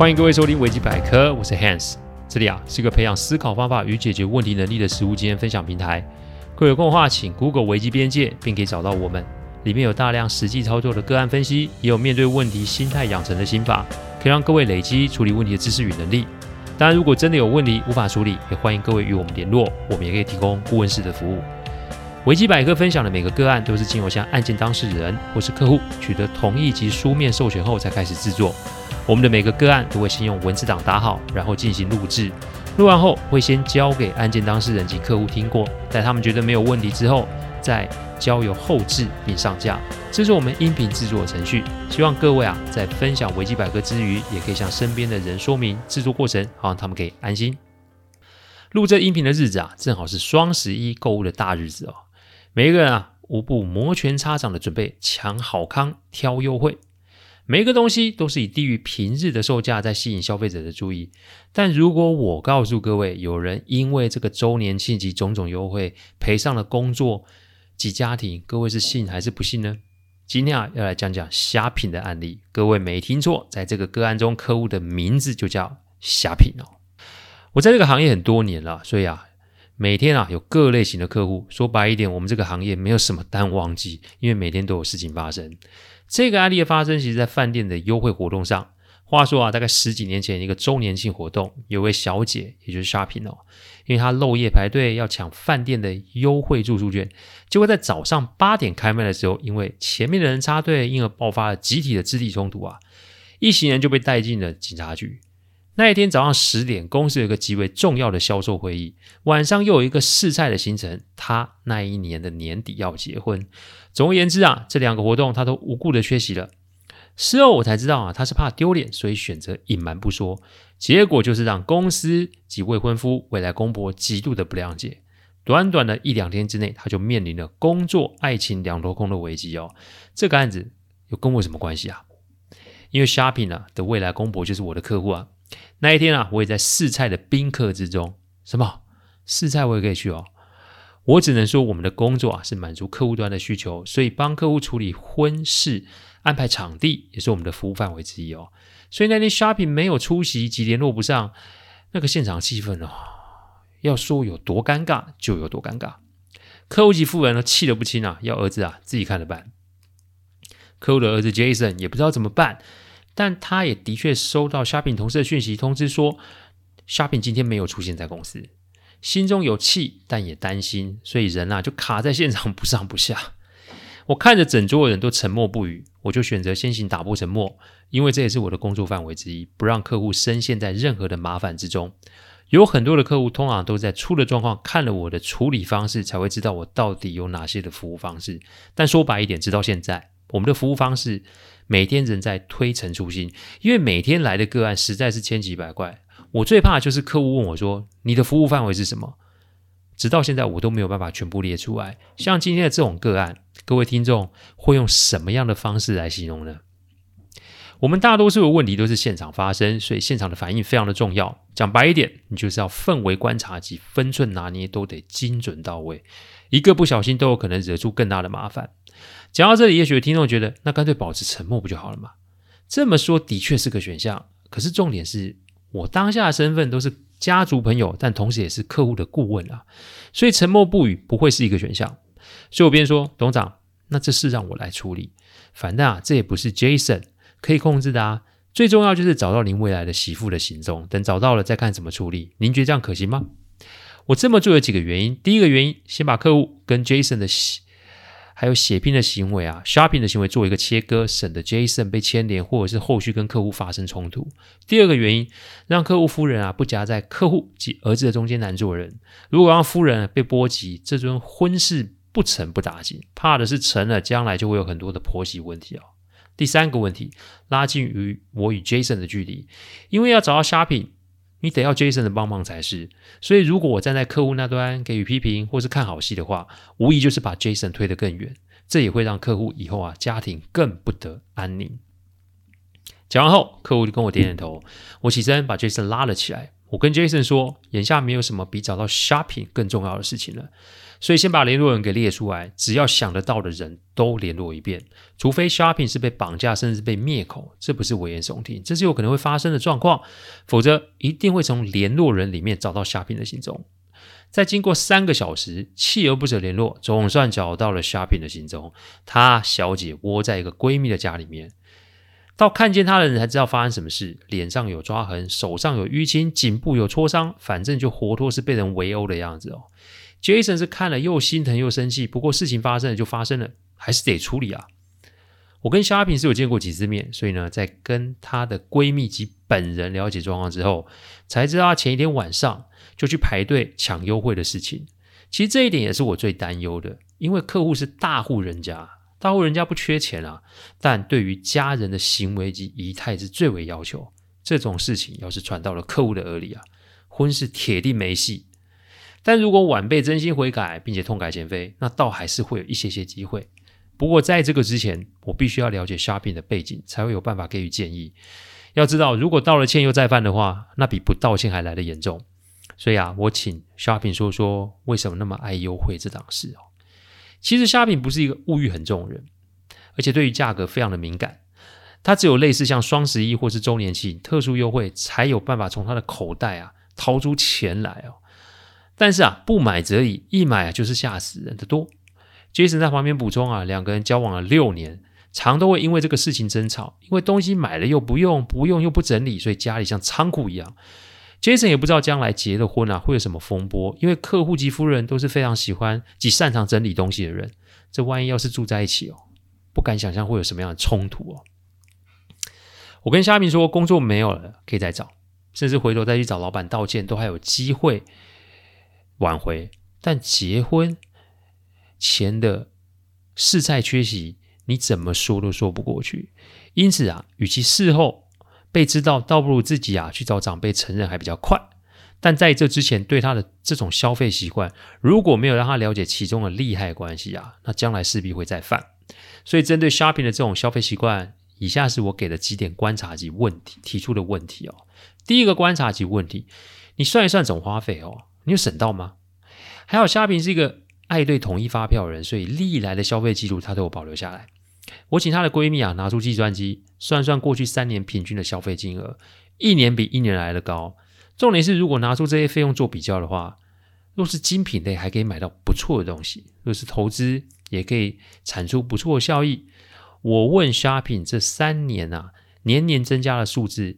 欢迎各位收听维基百科，我是 Hans，这里啊是一个培养思考方法与解决问题能力的实务经验分享平台。各位有空的话，请 Google 维基边界，并可以找到我们。里面有大量实际操作的个案分析，也有面对问题心态养成的心法，可以让各位累积处理问题的知识与能力。当然，如果真的有问题无法处理，也欢迎各位与我们联络，我们也可以提供顾问式的服务。维基百科分享的每个个案都是经由向案件当事人或是客户取得同意及书面授权后才开始制作。我们的每个个案都会先用文字档打好，然后进行录制。录完后会先交给案件当事人及客户听过，在他们觉得没有问题之后，再交由后制并上架，这是我们音频制作的程序。希望各位啊，在分享维基百科之余，也可以向身边的人说明制作过程，好让他们可以安心。录这音频的日子啊，正好是双十一购物的大日子哦。每一个人啊，无不摩拳擦掌的准备抢好康、挑优惠。每一个东西都是以低于平日的售价在吸引消费者的注意。但如果我告诉各位，有人因为这个周年庆及种种优惠赔上了工作，及家庭，各位是信还是不信呢？今天啊，要来讲讲虾品的案例。各位没听错，在这个个案中，客户的名字就叫虾品哦。我在这个行业很多年了，所以啊，每天啊有各类型的客户。说白一点，我们这个行业没有什么淡旺季，因为每天都有事情发生。这个案例的发生，其实在饭店的优惠活动上。话说啊，大概十几年前，一个周年庆活动，有位小姐，也就是 shopping 哦，因为她漏夜排队要抢饭店的优惠住宿券，结果在早上八点开卖的时候，因为前面的人插队，因而爆发了集体的肢体冲突啊，一行人就被带进了警察局。那一天早上十点，公司有一个极为重要的销售会议，晚上又有一个试菜的行程，他那一年的年底要结婚。总而言之啊，这两个活动他都无故的缺席了。事后我才知道啊，他是怕丢脸，所以选择隐瞒不说。结果就是让公司及未婚夫、未来公婆极度的不谅解。短短的一两天之内，他就面临了工作、爱情两头空的危机哦。这个案子又跟我什么关系啊？因为 Shopping 啊的未来公婆就是我的客户啊。那一天啊，我也在试菜的宾客之中。什么试菜我也可以去哦？我只能说，我们的工作啊是满足客户端的需求，所以帮客户处理婚事。安排场地也是我们的服务范围之一哦，所以那天 shopping 没有出席及联络不上，那个现场气氛哦，要说有多尴尬就有多尴尬。客户及夫人呢气得不轻啊，要儿子啊自己看着办。客户的儿子 Jason 也不知道怎么办，但他也的确收到虾品同事的讯息通知说，虾品今天没有出现在公司，心中有气但也担心，所以人啊就卡在现场不上不下。我看着整桌的人都沉默不语，我就选择先行打破沉默，因为这也是我的工作范围之一，不让客户深陷在任何的麻烦之中。有很多的客户通常都在出了状况，看了我的处理方式，才会知道我到底有哪些的服务方式。但说白一点，直到现在，我们的服务方式每天仍在推陈出新，因为每天来的个案实在是千奇百怪。我最怕就是客户问我说：“你的服务范围是什么？”直到现在，我都没有办法全部列出来。像今天的这种个案，各位听众会用什么样的方式来形容呢？我们大多数的问题都是现场发生，所以现场的反应非常的重要。讲白一点，你就是要氛围观察及分寸拿捏都得精准到位，一个不小心都有可能惹出更大的麻烦。讲到这里，也许听众觉得，那干脆保持沉默不就好了吗？这么说的确是个选项，可是重点是我当下的身份都是。家族朋友，但同时也是客户的顾问啊，所以沉默不语不会是一个选项。所以我便说，董事长，那这事让我来处理。反正啊，这也不是 Jason 可以控制的啊。最重要就是找到您未来的媳妇的行踪，等找到了再看怎么处理。您觉得这样可行吗？我这么做有几个原因。第一个原因，先把客户跟 Jason 的还有血拼的行为啊，shopping 的行为做一个切割，省得 Jason 被牵连，或者是后续跟客户发生冲突。第二个原因，让客户夫人啊不夹在客户及儿子的中间难做人。如果让夫人被波及，这桩婚事不成不打紧，怕的是成了，将来就会有很多的婆媳问题哦。第三个问题，拉近与我与 Jason 的距离，因为要找到 shopping。你得要 Jason 的帮忙才是，所以如果我站在客户那端给予批评或是看好戏的话，无疑就是把 Jason 推得更远，这也会让客户以后啊家庭更不得安宁。讲完后，客户就跟我点点头，我起身把 Jason 拉了起来。我跟 Jason 说，眼下没有什么比找到 shopping 更重要的事情了。所以先把联络人给列出来，只要想得到的人都联络一遍，除非 Shopping 是被绑架甚至被灭口，这不是危言耸听，这是有可能会发生的状况，否则一定会从联络人里面找到 Shopping 的行踪。在经过三个小时锲而不舍联络，总算找到了 Shopping 的行踪。她小姐窝在一个闺蜜的家里面，到看见她的人才知道发生什么事，脸上有抓痕，手上有淤青，颈部有挫伤，反正就活脱是被人围殴的样子哦。Jason 是看了又心疼又生气，不过事情发生了就发生了，还是得处理啊。我跟 Shopping 是有见过几次面，所以呢，在跟她的闺蜜及本人了解状况之后，才知道她前一天晚上。就去排队抢优惠的事情，其实这一点也是我最担忧的，因为客户是大户人家，大户人家不缺钱啊，但对于家人的行为及仪态是最为要求。这种事情要是传到了客户的耳里啊，婚事铁定没戏。但如果晚辈真心悔改，并且痛改前非，那倒还是会有一些些机会。不过在这个之前，我必须要了解 Shopping 的背景，才会有办法给予建议。要知道，如果道了歉又再犯的话，那比不道歉还来得严重。所以啊，我请 Shopping 说说为什么那么爱优惠这档事哦。其实 Shopping 不是一个物欲很重的人，而且对于价格非常的敏感。他只有类似像双十一或是周年庆特殊优惠，才有办法从他的口袋啊掏出钱来哦。但是啊，不买则已，一买啊就是吓死人的多。Jason 在旁边补充啊，两个人交往了六年，常都会因为这个事情争吵，因为东西买了又不用，不用又不整理，所以家里像仓库一样。Jason 也不知道将来结了婚啊会有什么风波，因为客户及夫人都是非常喜欢及擅长整理东西的人。这万一要是住在一起哦，不敢想象会有什么样的冲突哦。我跟虾米说，工作没有了可以再找，甚至回头再去找老板道歉，都还有机会挽回。但结婚前的事在缺席，你怎么说都说不过去。因此啊，与其事后。被知道，倒不如自己啊去找长辈承认还比较快。但在这之前，对他的这种消费习惯，如果没有让他了解其中的利害关系啊，那将来势必会再犯。所以，针对 shopping 的这种消费习惯，以下是我给的几点观察及问题提出的问题哦。第一个观察及问题，你算一算总花费哦，你有省到吗？还好，shopping 是一个爱对统一发票的人，所以历来的消费记录他都有保留下来。我请她的闺蜜啊拿出计算机算算过去三年平均的消费金额，一年比一年来的高。重点是，如果拿出这些费用做比较的话，若是精品类还可以买到不错的东西，若是投资也可以产出不错的效益。我问 Shopping 这三年啊年年增加的数字，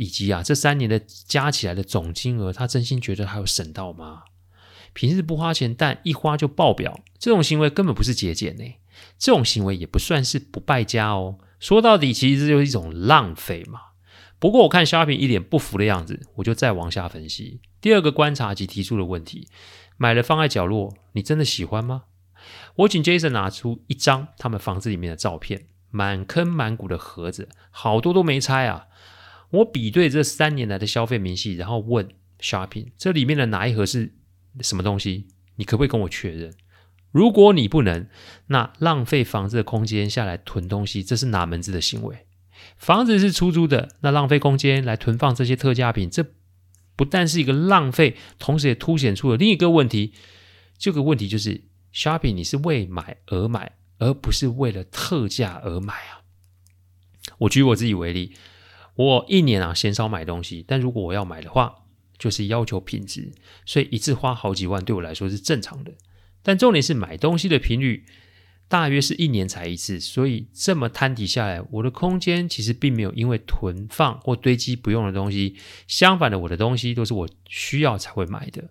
以及啊这三年的加起来的总金额，他真心觉得还有省到吗？平日不花钱，但一花就爆表，这种行为根本不是节俭呢。这种行为也不算是不败家哦。说到底，其实就是一种浪费嘛。不过我看 Shopping 一脸不服的样子，我就再往下分析。第二个观察及提出的问题：买了放在角落，你真的喜欢吗？我请 Jason 拿出一张他们房子里面的照片，满坑满谷的盒子，好多都没拆啊。我比对这三年来的消费明细，然后问 Shopping：这里面的哪一盒是什么东西？你可不可以跟我确认？如果你不能，那浪费房子的空间下来囤东西，这是哪门子的行为？房子是出租的，那浪费空间来囤放这些特价品，这不但是一个浪费，同时也凸显出了另一个问题。这个问题就是，shopping 你是为买而买，而不是为了特价而买啊。我举我自己为例，我一年啊鲜少买东西，但如果我要买的话，就是要求品质，所以一次花好几万对我来说是正常的。但重点是买东西的频率大约是一年才一次，所以这么摊底下来，我的空间其实并没有因为囤放或堆积不用的东西。相反的，我的东西都是我需要才会买的，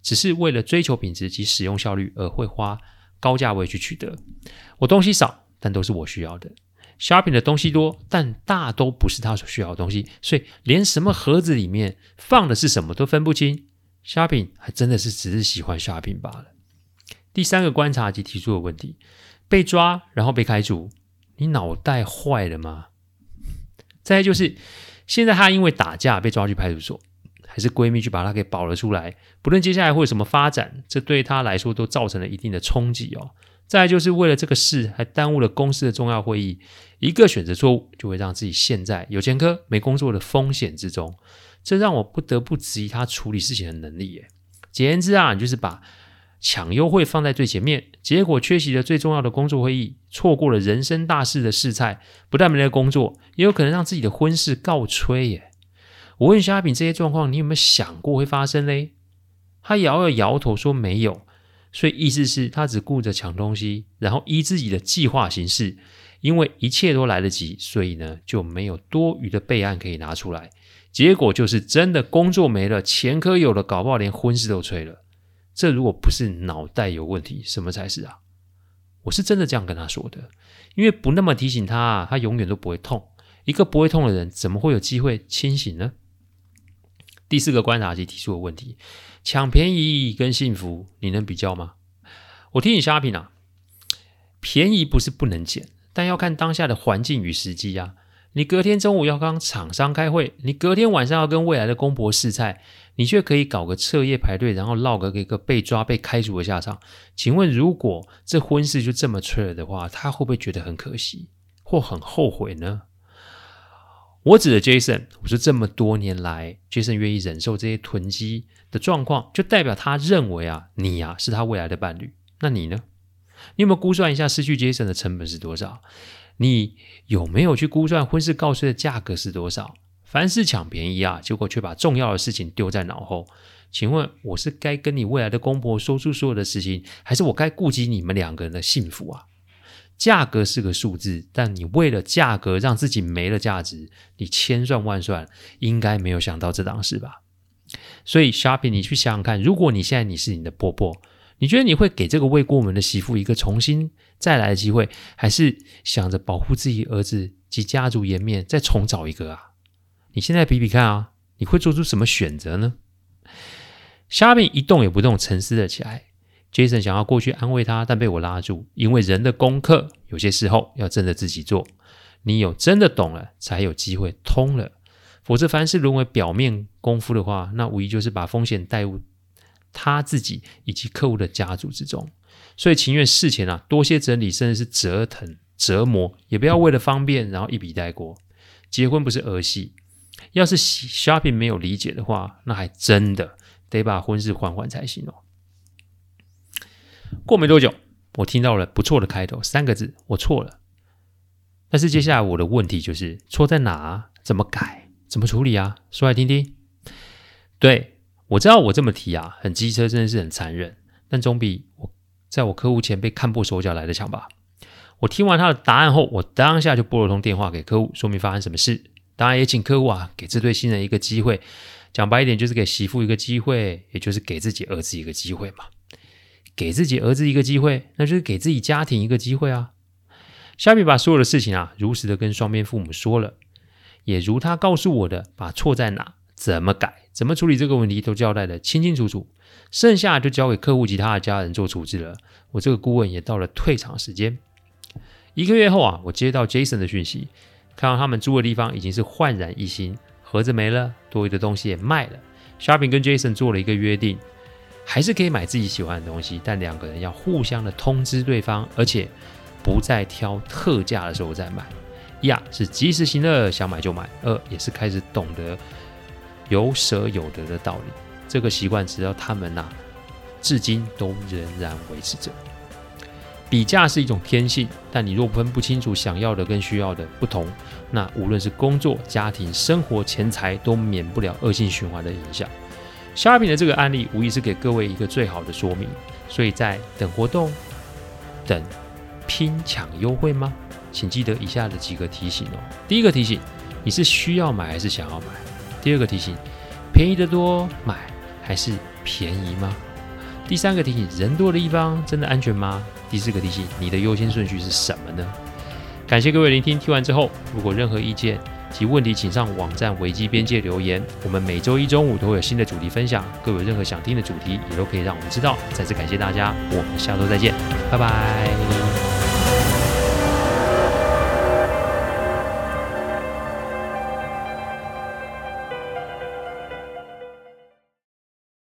只是为了追求品质及使用效率而会花高价位去取得。我东西少，但都是我需要的。Shopping 的东西多，但大都不是他所需要的东西，所以连什么盒子里面放的是什么都分不清。Shopping 还真的是只是喜欢 Shopping 罢了。第三个观察及提出的问题：被抓然后被开除，你脑袋坏了吗？再就是，现在她因为打架被抓去派出所，还是闺蜜去把她给保了出来？不论接下来会有什么发展，这对她来说都造成了一定的冲击哦。再就是为了这个事，还耽误了公司的重要会议，一个选择错误就会让自己陷在有前科没工作的风险之中，这让我不得不质疑他处理事情的能力耶。简言之啊，你就是把。抢优惠放在最前面，结果缺席了最重要的工作会议，错过了人生大事的试菜，不但没了工作，也有可能让自己的婚事告吹耶。我问虾饼这些状况，你有没有想过会发生嘞？他摇了摇头说没有，所以意思是他只顾着抢东西，然后依自己的计划行事。因为一切都来得及，所以呢就没有多余的备案可以拿出来。结果就是真的工作没了，前科有了，搞不好连婚事都吹了。这如果不是脑袋有问题，什么才是啊？我是真的这样跟他说的，因为不那么提醒他，他永远都不会痛。一个不会痛的人，怎么会有机会清醒呢？第四个观察期提出的问题：抢便宜跟幸福，你能比较吗？我听你虾皮啊，便宜不是不能捡。但要看当下的环境与时机啊！你隔天中午要跟厂商开会，你隔天晚上要跟未来的公婆试菜，你却可以搞个彻夜排队，然后落个一个被抓被开除的下场。请问，如果这婚事就这么脆了的话，他会不会觉得很可惜或很后悔呢？我指的 Jason，我说这么多年来，Jason 愿意忍受这些囤积的状况，就代表他认为啊，你啊是他未来的伴侣。那你呢？你有没有估算一下失去 Jason 的成本是多少？你有没有去估算婚事告吹的价格是多少？凡事抢便宜啊，结果却把重要的事情丢在脑后。请问我是该跟你未来的公婆说出所有的事情，还是我该顾及你们两个人的幸福啊？价格是个数字，但你为了价格让自己没了价值，你千算万算，应该没有想到这档事吧？所以，Shopping，你去想想看，如果你现在你是你的婆婆。你觉得你会给这个未过门的媳妇一个重新再来的机会，还是想着保护自己儿子及家族颜面再重找一个啊？你现在比比看啊，你会做出什么选择呢？虾饼一动也不动，沉思了起来。Jason 想要过去安慰他，但被我拉住，因为人的功课有些时候要真的自己做。你有真的懂了，才有机会通了。否则，凡事沦为表面功夫的话，那无疑就是把风险带入。他自己以及客户的家族之中，所以情愿事前啊多些整理，甚至是折腾折磨，也不要为了方便然后一笔带过。结婚不是儿戏，要是 Shopping 没有理解的话，那还真的得把婚事缓缓才行哦。过没多久，我听到了不错的开头，三个字：我错了。但是接下来我的问题就是错在哪？怎么改？怎么处理啊？说来听听。对。我知道我这么提啊，很机车，真的是很残忍，但总比我在我客户前被看破手脚来的强吧。我听完他的答案后，我当下就拨了通电话给客户，说明发生什么事。当然也请客户啊，给这对新人一个机会。讲白一点，就是给媳妇一个机会，也就是给自己儿子一个机会嘛。给自己儿子一个机会，那就是给自己家庭一个机会啊。虾米把所有的事情啊，如实的跟双边父母说了，也如他告诉我的，把错在哪，怎么改。怎么处理这个问题都交代得清清楚楚，剩下就交给客户及他的家人做处置了。我这个顾问也到了退场时间。一个月后啊，我接到 Jason 的讯息，看到他们租的地方已经是焕然一新，盒子没了，多余的东西也卖了。Shopping 跟 Jason 做了一个约定，还是可以买自己喜欢的东西，但两个人要互相的通知对方，而且不再挑特价的时候再买。一啊，是及时行乐，想买就买；二也是开始懂得。有舍有得的道理，这个习惯直到他们呐、至今都仍然维持着。比价是一种天性，但你若分不清楚想要的跟需要的不同，那无论是工作、家庭、生活、钱财，都免不了恶性循环的影响。虾饼的这个案例，无疑是给各位一个最好的说明。所以在等活动、等拼抢优惠吗？请记得以下的几个提醒哦。第一个提醒，你是需要买还是想要买？第二个提醒，便宜的多买还是便宜吗？第三个提醒，人多的地方真的安全吗？第四个提醒，你的优先顺序是什么呢？感谢各位聆听，听完之后，如果任何意见及问题，请上网站维基边界留言。我们每周一中午都会有新的主题分享，各位任何想听的主题也都可以让我们知道。再次感谢大家，我们下周再见，拜拜。